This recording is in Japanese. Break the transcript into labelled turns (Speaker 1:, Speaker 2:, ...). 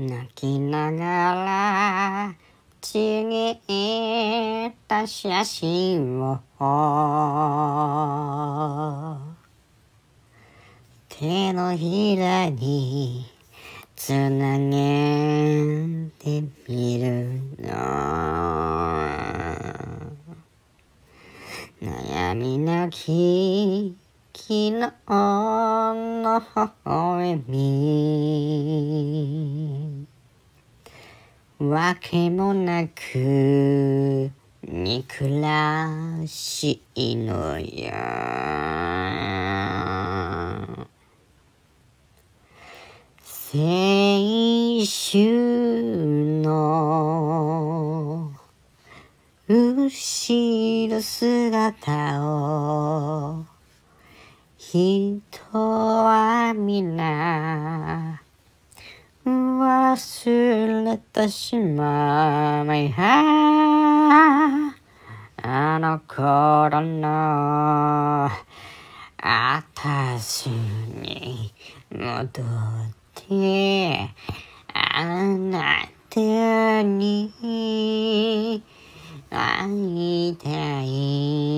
Speaker 1: 泣きながらちぎった写真を手のひらにつなげてみるの。悩みなき昨日の微笑み。わけもなく憎らしいのよ青春の後ろ姿を。人は皆忘れてしまいあの頃のあたしに戻ってあなたに会いたい。